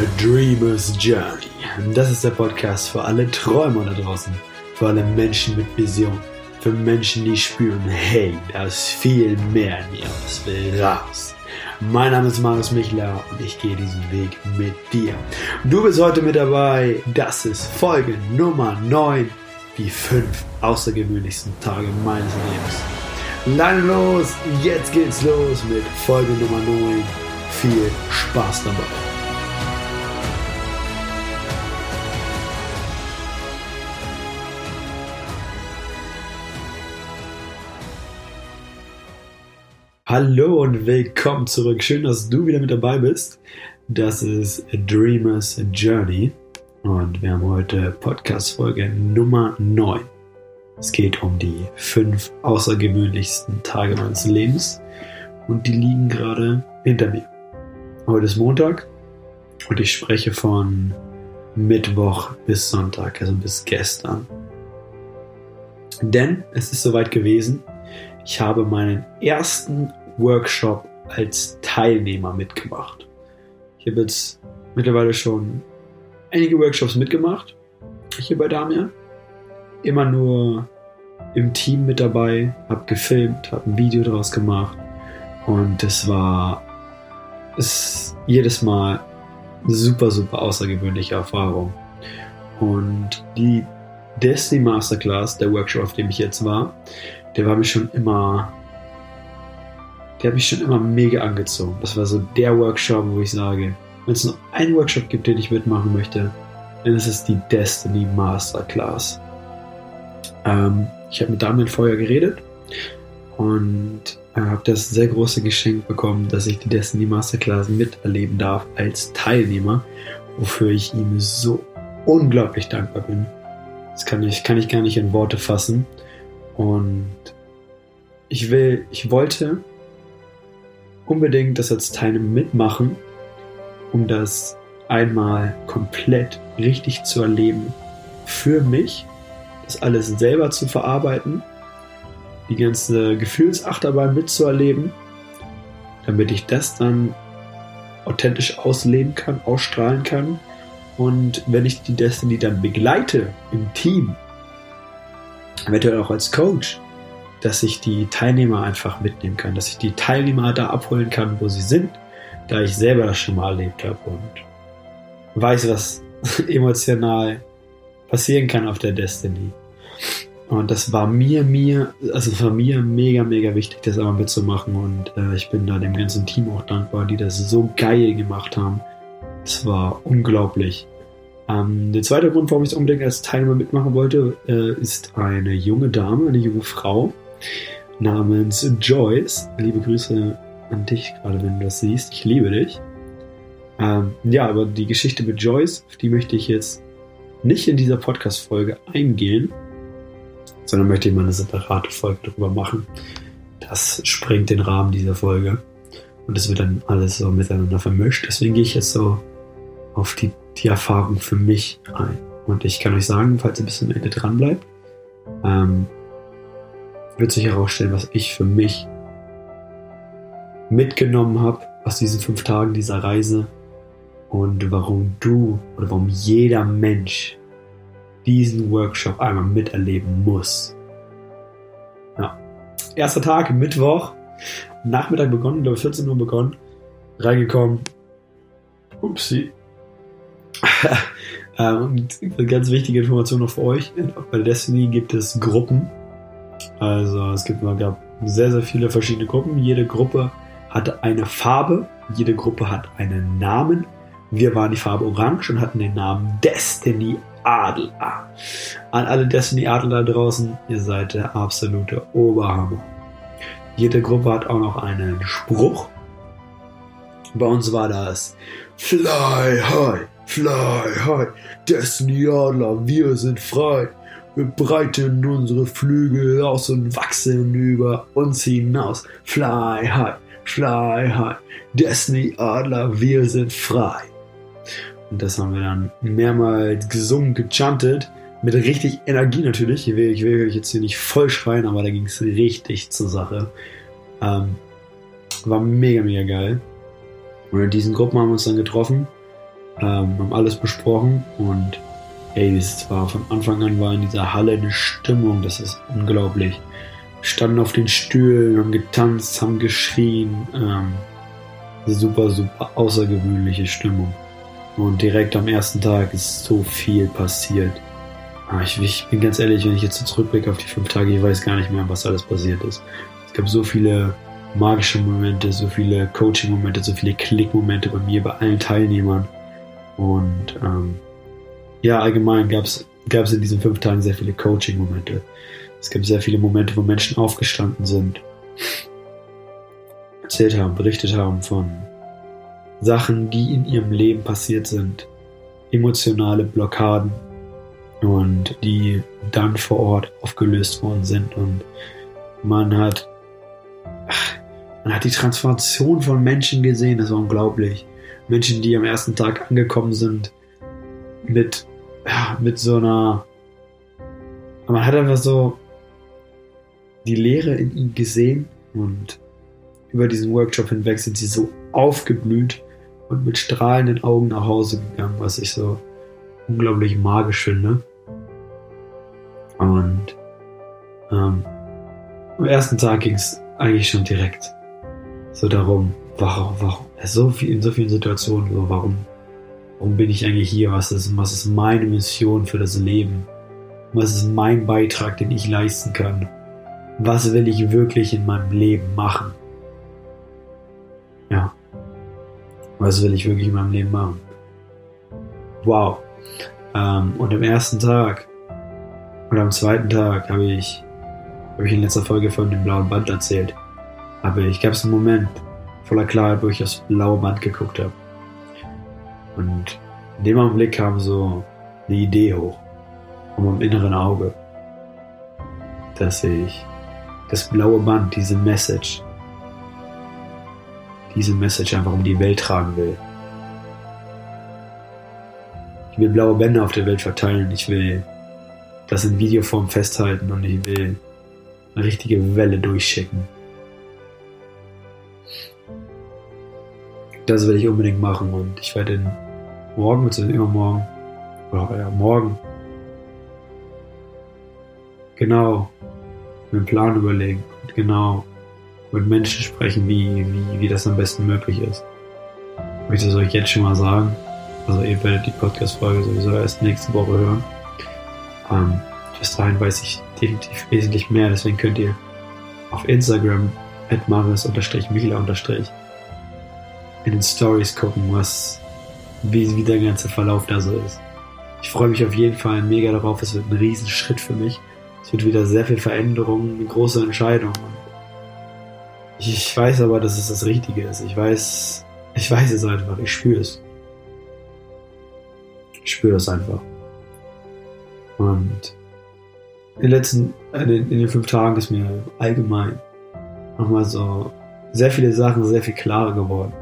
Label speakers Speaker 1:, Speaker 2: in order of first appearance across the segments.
Speaker 1: A Dreamer's Journey. Das ist der Podcast für alle Träumer da draußen, für alle Menschen mit Vision, für Menschen, die spüren, hey, da ist viel mehr in mir, das will raus. Mein Name ist Marius Michler und ich gehe diesen Weg mit dir. Du bist heute mit dabei. Das ist Folge Nummer 9, die fünf außergewöhnlichsten Tage meines Lebens. Lang los, jetzt geht's los mit Folge Nummer 9. Viel Spaß dabei. Hallo und willkommen zurück. Schön, dass du wieder mit dabei bist. Das ist A Dreamer's Journey und wir haben heute Podcast-Folge Nummer 9. Es geht um die fünf außergewöhnlichsten Tage meines Lebens und die liegen gerade hinter mir. Heute ist Montag und ich spreche von Mittwoch bis Sonntag, also bis gestern. Denn es ist soweit gewesen, ich habe meinen ersten Workshop als Teilnehmer mitgemacht. Ich habe jetzt mittlerweile schon einige Workshops mitgemacht, hier bei Damia. Immer nur im Team mit dabei, habe gefilmt, habe ein Video draus gemacht und es war ist jedes Mal eine super, super außergewöhnliche Erfahrung. Und die Destiny Masterclass, der Workshop, auf dem ich jetzt war, der war mich schon immer der hat mich schon immer mega angezogen. Das war so der Workshop, wo ich sage, wenn es nur einen Workshop gibt, den ich mitmachen möchte, dann ist es die Destiny Masterclass. Ähm, ich habe mit Damian vorher geredet und äh, habe das sehr große Geschenk bekommen, dass ich die Destiny Masterclass miterleben darf als Teilnehmer, wofür ich ihm so unglaublich dankbar bin. Das kann ich, kann ich gar nicht in Worte fassen. Und ich will, ich wollte unbedingt das als Teilnehmer mitmachen, um das einmal komplett richtig zu erleben. Für mich, das alles selber zu verarbeiten, die ganze Gefühlsachterbahn mitzuerleben, damit ich das dann authentisch ausleben kann, ausstrahlen kann. Und wenn ich die Destiny dann begleite im Team, eventuell auch als Coach, dass ich die Teilnehmer einfach mitnehmen kann, dass ich die Teilnehmer da abholen kann, wo sie sind, da ich selber das schon mal erlebt habe und weiß, was emotional passieren kann auf der Destiny. Und das war mir, mir, also war mir mega, mega wichtig, das einmal mitzumachen. Und äh, ich bin da dem ganzen Team auch dankbar, die das so geil gemacht haben. Es war unglaublich. Ähm, der zweite Grund, warum ich es unbedingt als Teilnehmer mitmachen wollte, äh, ist eine junge Dame, eine junge Frau, namens Joyce. Liebe Grüße an dich, gerade wenn du das siehst. Ich liebe dich. Ähm, ja, aber die Geschichte mit Joyce, auf die möchte ich jetzt nicht in dieser Podcast-Folge eingehen, sondern möchte ich mal eine separate Folge darüber machen. Das sprengt den Rahmen dieser Folge. Und es wird dann alles so miteinander vermischt. Deswegen gehe ich jetzt so auf die, die Erfahrung für mich ein. Und ich kann euch sagen, falls ihr bis zum Ende dran bleibt, ähm, wird sich herausstellen, was ich für mich mitgenommen habe aus diesen fünf Tagen dieser Reise und warum du oder warum jeder Mensch diesen Workshop einmal miterleben muss. Ja. Erster Tag, Mittwoch, Nachmittag begonnen, glaube 14 Uhr begonnen, reingekommen. Upsi. und eine ganz wichtige Information noch für euch. Bei Destiny gibt es Gruppen. Also es gibt, gab sehr, sehr viele verschiedene Gruppen. Jede Gruppe hatte eine Farbe, jede Gruppe hat einen Namen. Wir waren die Farbe Orange und hatten den Namen Destiny Adler. An alle Destiny Adler da draußen, ihr seid der absolute Oberhammer. Jede Gruppe hat auch noch einen Spruch. Bei uns war das Fly high, fly high, Destiny Adler, wir sind frei. Wir breiten unsere Flügel aus und wachsen über uns hinaus. Fly high, fly high. Destiny Adler, wir sind frei. Und das haben wir dann mehrmals gesungen, gechantet. Mit richtig Energie natürlich. Ich will, ich will euch jetzt hier nicht voll schreien, aber da ging es richtig zur Sache. Ähm, war mega, mega geil. Und in diesen Gruppen haben wir uns dann getroffen. ähm, haben alles besprochen und ey, es war von Anfang an war in dieser Halle eine Stimmung, das ist unglaublich. Wir standen auf den Stühlen, haben getanzt, haben geschrien. Ähm, super, super außergewöhnliche Stimmung. Und direkt am ersten Tag ist so viel passiert. Ah, ich, ich, bin ganz ehrlich, wenn ich jetzt so zurückblicke auf die fünf Tage, ich weiß gar nicht mehr, was alles passiert ist. Es gab so viele magische Momente, so viele Coaching-Momente, so viele Klick-Momente bei mir, bei allen Teilnehmern. Und ähm, ja, allgemein gab es in diesen fünf Tagen sehr viele Coaching-Momente. Es gab sehr viele Momente, wo Menschen aufgestanden sind, erzählt haben, berichtet haben von Sachen, die in ihrem Leben passiert sind, emotionale Blockaden und die dann vor Ort aufgelöst worden sind und man hat man hat die Transformation von Menschen gesehen, das war unglaublich. Menschen, die am ersten Tag angekommen sind mit ja, mit so einer man hat einfach so die Leere in ihnen gesehen und über diesen Workshop hinweg sind sie so aufgeblüht und mit strahlenden Augen nach Hause gegangen, was ich so unglaublich magisch finde. Und ähm, am ersten Tag ging es eigentlich schon direkt so darum, warum, warum, so viel, in so vielen Situationen, so warum, warum bin ich eigentlich hier? Was ist, was ist meine Mission für das Leben? Was ist mein Beitrag, den ich leisten kann? Was will ich wirklich in meinem Leben machen? Ja. Was will ich wirklich in meinem Leben machen? Wow. Ähm, und am ersten Tag oder am zweiten Tag habe ich, habe ich in letzter Folge von dem blauen Band erzählt. Aber ich gab es einen Moment voller Klarheit, wo ich aufs blaue Band geguckt habe. Und in dem Augenblick kam so eine Idee hoch, um am inneren Auge, dass ich das blaue Band, diese Message, diese Message einfach um die Welt tragen will. Ich will blaue Bänder auf der Welt verteilen. Ich will das in Videoform festhalten und ich will eine richtige Welle durchschicken. Das will ich unbedingt machen und ich werde morgen, beziehungsweise übermorgen, oder ja, morgen, genau einen Plan überlegen und genau mit Menschen sprechen, wie, wie, wie das am besten möglich ist. Ich möchte es euch jetzt schon mal sagen. Also ihr werdet die Podcast-Folge sowieso erst nächste Woche hören. Ähm, bis dahin weiß ich definitiv wesentlich mehr, deswegen könnt ihr auf Instagram at michla in den Stories gucken, was, wie, wie der ganze Verlauf da so ist. Ich freue mich auf jeden Fall mega darauf. Es wird ein Riesenschritt für mich. Es wird wieder sehr viel Veränderung, eine große Entscheidung. Ich weiß aber, dass es das Richtige ist. Ich weiß, ich weiß es einfach. Ich spüre es. Ich spüre das einfach. Und in den letzten, in den, in den fünf Tagen ist mir allgemein nochmal so sehr viele Sachen sehr viel klarer geworden.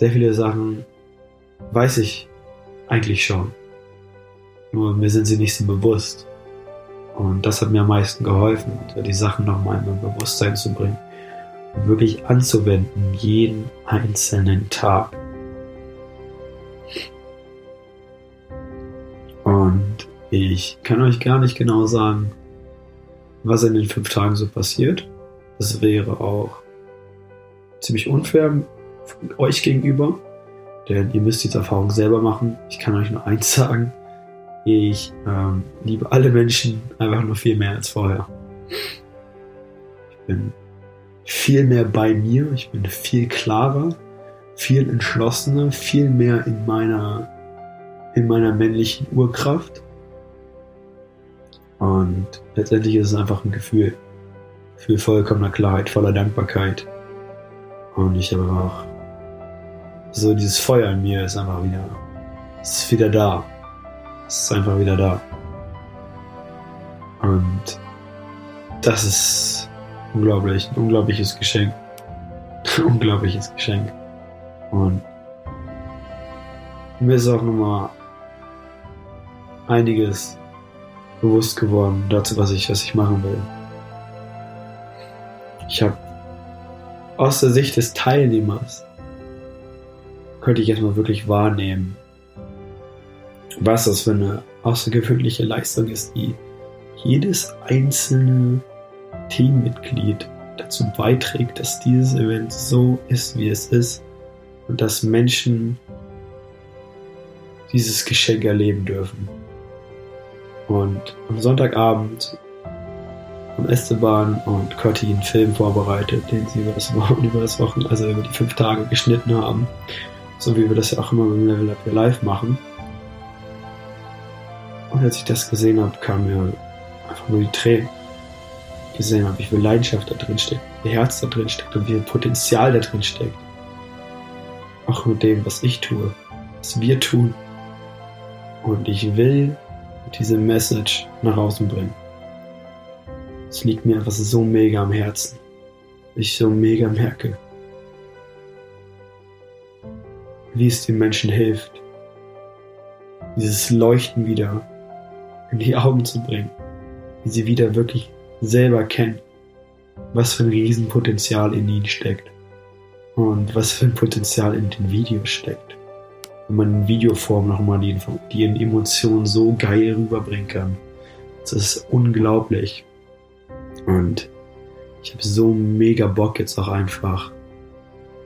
Speaker 1: Sehr viele Sachen weiß ich eigentlich schon. Nur mir sind sie nicht so bewusst. Und das hat mir am meisten geholfen, die Sachen nochmal in mein Bewusstsein zu bringen und wirklich anzuwenden, jeden einzelnen Tag. Und ich kann euch gar nicht genau sagen, was in den fünf Tagen so passiert. Das wäre auch ziemlich unfair euch gegenüber, denn ihr müsst diese Erfahrung selber machen. Ich kann euch nur eins sagen. Ich ähm, liebe alle Menschen einfach nur viel mehr als vorher. Ich bin viel mehr bei mir, ich bin viel klarer, viel entschlossener, viel mehr in meiner, in meiner männlichen Urkraft. Und letztendlich ist es einfach ein Gefühl, Gefühl vollkommener Klarheit, voller Dankbarkeit. Und ich habe auch so dieses Feuer in mir ist einfach wieder, ist wieder da. Es ist einfach wieder da. Und das ist unglaublich, ein unglaubliches Geschenk. unglaubliches Geschenk. Und mir ist auch nochmal einiges bewusst geworden dazu, was ich, was ich machen will. Ich habe aus der Sicht des Teilnehmers könnte ich erstmal wirklich wahrnehmen, was das für eine außergewöhnliche Leistung ist, die jedes einzelne Teammitglied dazu beiträgt, dass dieses Event so ist, wie es ist und dass Menschen dieses Geschenk erleben dürfen. Und am Sonntagabend haben Esteban und Cotti einen Film vorbereitet, den sie über das, Wochen, über das Wochen, also über die fünf Tage geschnitten haben. So wie wir das ja auch immer beim Level Up Your Life machen. Und als ich das gesehen habe, kam mir einfach nur die Tränen. Gesehen habe, wie viel Leidenschaft da drin steckt, wie viel Herz da drin steckt und wie viel Potenzial da drin steckt. Auch mit dem, was ich tue, was wir tun. Und ich will diese Message nach außen bringen. Es liegt mir einfach so mega am Herzen. Ich so mega merke, wie es den Menschen hilft, dieses Leuchten wieder in die Augen zu bringen, wie sie wieder wirklich selber kennen, was für ein Riesenpotenzial in ihnen steckt und was für ein Potenzial in den Videos steckt. Wenn man in Videoform nochmal die, die Emotionen so geil rüberbringen kann. Das ist unglaublich. Und ich habe so mega Bock jetzt auch einfach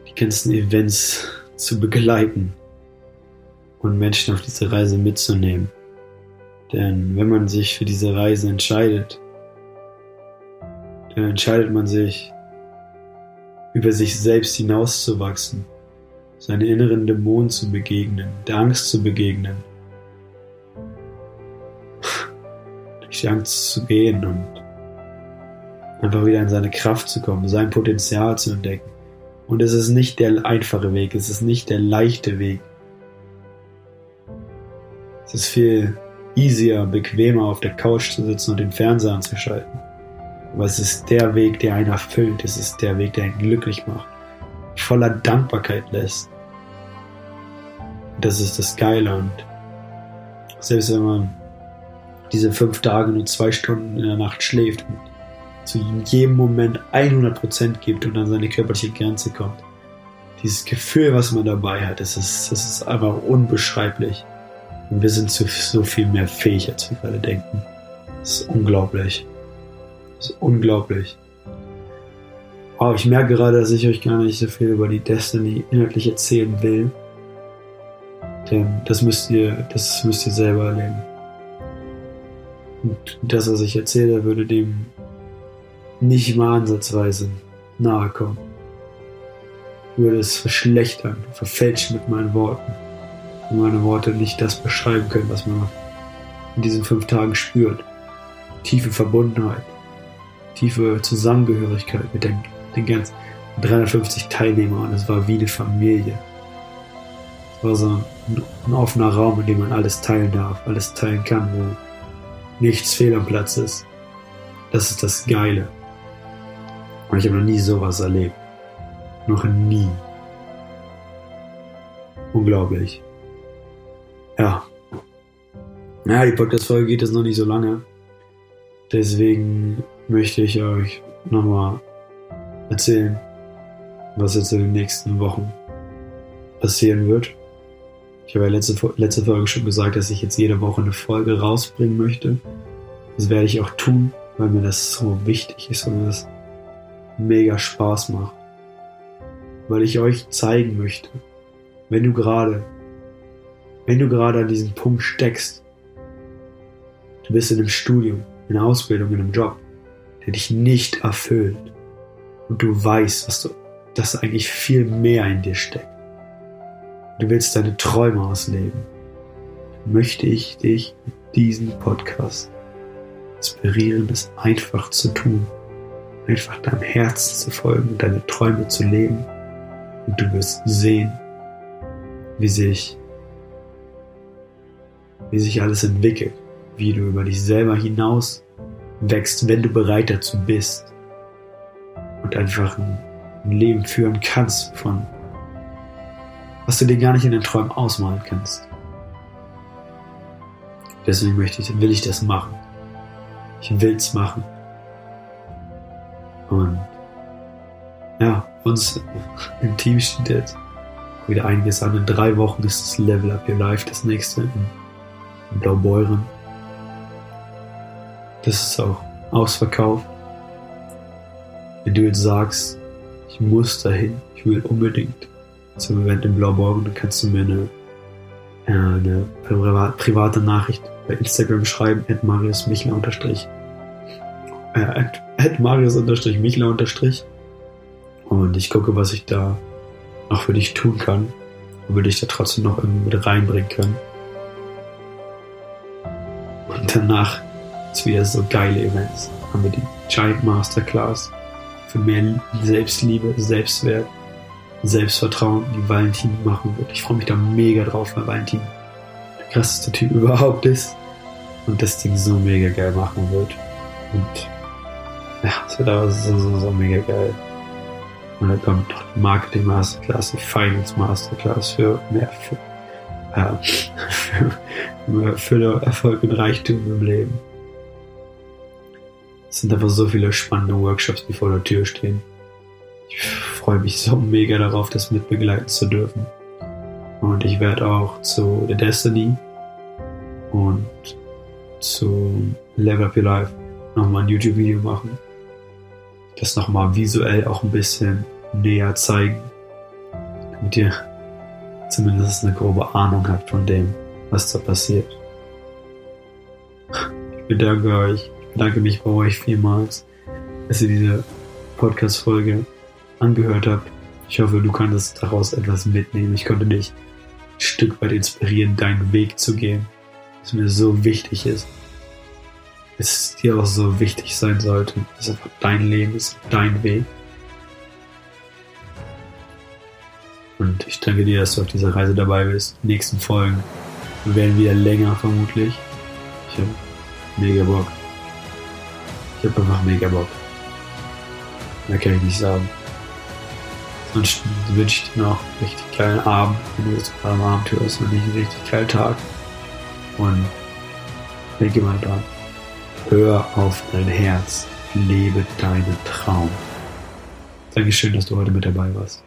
Speaker 1: die ganzen Events zu begleiten und Menschen auf diese Reise mitzunehmen. Denn wenn man sich für diese Reise entscheidet, dann entscheidet man sich, über sich selbst hinauszuwachsen, seine inneren Dämonen zu begegnen, der Angst zu begegnen, durch die Angst zu gehen und einfach wieder in seine Kraft zu kommen, sein Potenzial zu entdecken. Und es ist nicht der einfache Weg, es ist nicht der leichte Weg. Es ist viel easier, bequemer auf der Couch zu sitzen und den Fernseher anzuschalten. Aber es ist der Weg, der einen erfüllt, es ist der Weg, der einen glücklich macht, voller Dankbarkeit lässt. Das ist das Geile und selbst wenn man diese fünf Tage nur zwei Stunden in der Nacht schläft und zu jedem Moment 100% gibt und an seine körperliche Grenze kommt. Dieses Gefühl, was man dabei hat, das ist, das ist einfach unbeschreiblich. Und wir sind zu so viel mehr fähig, als wir gerade denken. Das ist unglaublich. Das ist unglaublich. Oh, ich merke gerade, dass ich euch gar nicht so viel über die Destiny inhaltlich erzählen will. Denn das müsst ihr, das müsst ihr selber erleben. Und das, was ich erzähle, würde dem nicht mal ansatzweise nahe kommen. Würde es verschlechtern, verfälschen mit meinen Worten. Und meine Worte nicht das beschreiben können, was man in diesen fünf Tagen spürt. Tiefe Verbundenheit, tiefe Zusammengehörigkeit mit den, den ganzen 350 Teilnehmern. Und es war wie eine Familie. Es war so ein, ein offener Raum, in dem man alles teilen darf, alles teilen kann, wo nichts fehl am Platz ist. Das ist das Geile. Und ich habe noch nie sowas erlebt. Noch nie. Unglaublich. Ja. Ja, die Podcast-Folge geht jetzt noch nicht so lange. Deswegen möchte ich euch nochmal erzählen, was jetzt in den nächsten Wochen passieren wird. Ich habe ja letzte, letzte Folge schon gesagt, dass ich jetzt jede Woche eine Folge rausbringen möchte. Das werde ich auch tun, weil mir das so wichtig ist und das mega Spaß macht. Weil ich euch zeigen möchte, wenn du gerade, wenn du gerade an diesem Punkt steckst, du bist in einem Studium, in einer Ausbildung, in einem Job, der dich nicht erfüllt und du weißt, was du, dass eigentlich viel mehr in dir steckt. Du willst deine Träume ausleben. Möchte ich dich mit diesem Podcast inspirieren, es einfach zu tun einfach deinem Herzen zu folgen, deine Träume zu leben. Und du wirst sehen, wie sich, wie sich alles entwickelt, wie du über dich selber hinaus wächst, wenn du bereit dazu bist und einfach ein, Leben führen kannst von was du dir gar nicht in den Träumen ausmalen kannst. Deswegen möchte ich, will ich das machen. Ich will es machen. Und ja, uns im Team steht jetzt wieder einiges an. In drei Wochen ist das Level Up Your Life das nächste in, Blaubeuren. Das ist auch ausverkauft. Wenn du jetzt sagst, ich muss dahin, ich will unbedingt zum Event in Blaubeuren, dann kannst du mir eine, eine private Nachricht bei Instagram schreiben, at Marius Michler unterstrich. Äh, Marius unterstrich Michler unterstrich. Und ich gucke, was ich da noch für dich tun kann. Und würde ich da trotzdem noch irgendwie mit reinbringen können. Und danach ist wieder so geile Events. Haben wir die Giant Masterclass für mehr Selbstliebe, Selbstwert, Selbstvertrauen, die Valentin machen wird. Ich freue mich da mega drauf, weil Valentin der krasseste Typ überhaupt ist und das Ding so mega geil machen wird. Und ja, es wird aber so, so, so mega geil. Und dann kommt noch die Marketing Masterclass, die Finance Masterclass für mehr für, äh, für, für Erfolg und Reichtum im Leben. Es sind einfach so viele spannende Workshops, die vor der Tür stehen. Ich freue mich so mega darauf, das mitbegleiten zu dürfen. Und ich werde auch zu The Destiny und zu Level Up Your Life nochmal ein YouTube-Video machen. Das nochmal visuell auch ein bisschen näher zeigen. Damit ihr zumindest eine grobe Ahnung habt von dem, was da passiert. Ich bedanke euch, ich bedanke mich bei euch vielmals, dass ihr diese Podcast-Folge angehört habt. Ich hoffe, du konntest daraus etwas mitnehmen. Ich konnte dich ein Stück weit inspirieren, deinen Weg zu gehen, was mir so wichtig ist. Es dir auch so wichtig sein sollte. Es ist einfach dein Leben, es ist dein Weg. Und ich danke dir, dass du auf dieser Reise dabei bist. Die nächsten Folgen werden wieder länger vermutlich. Ich habe mega Bock. Ich habe einfach mega Bock. Mehr kann ich nicht sagen. Ansonsten wünsche ich dir noch einen richtig geilen Abend, wenn du jetzt gerade am Abend hörst und nicht einen richtig geilen Tag. Und denke mal dran. Hör auf dein Herz. Lebe deinen Traum. Dankeschön, dass du heute mit dabei warst.